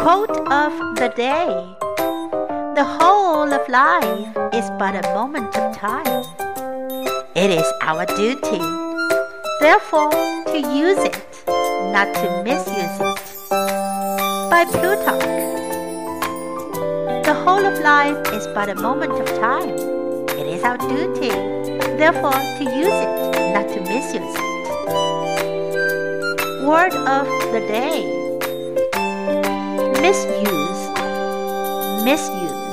Quote of the day The whole of life is but a moment of time. It is our duty, therefore, to use it, not to misuse it. By Plutarch. The whole of life is but a moment of time. It is our duty, therefore, to use it, not to misuse it. Word of the day misuse, misuse.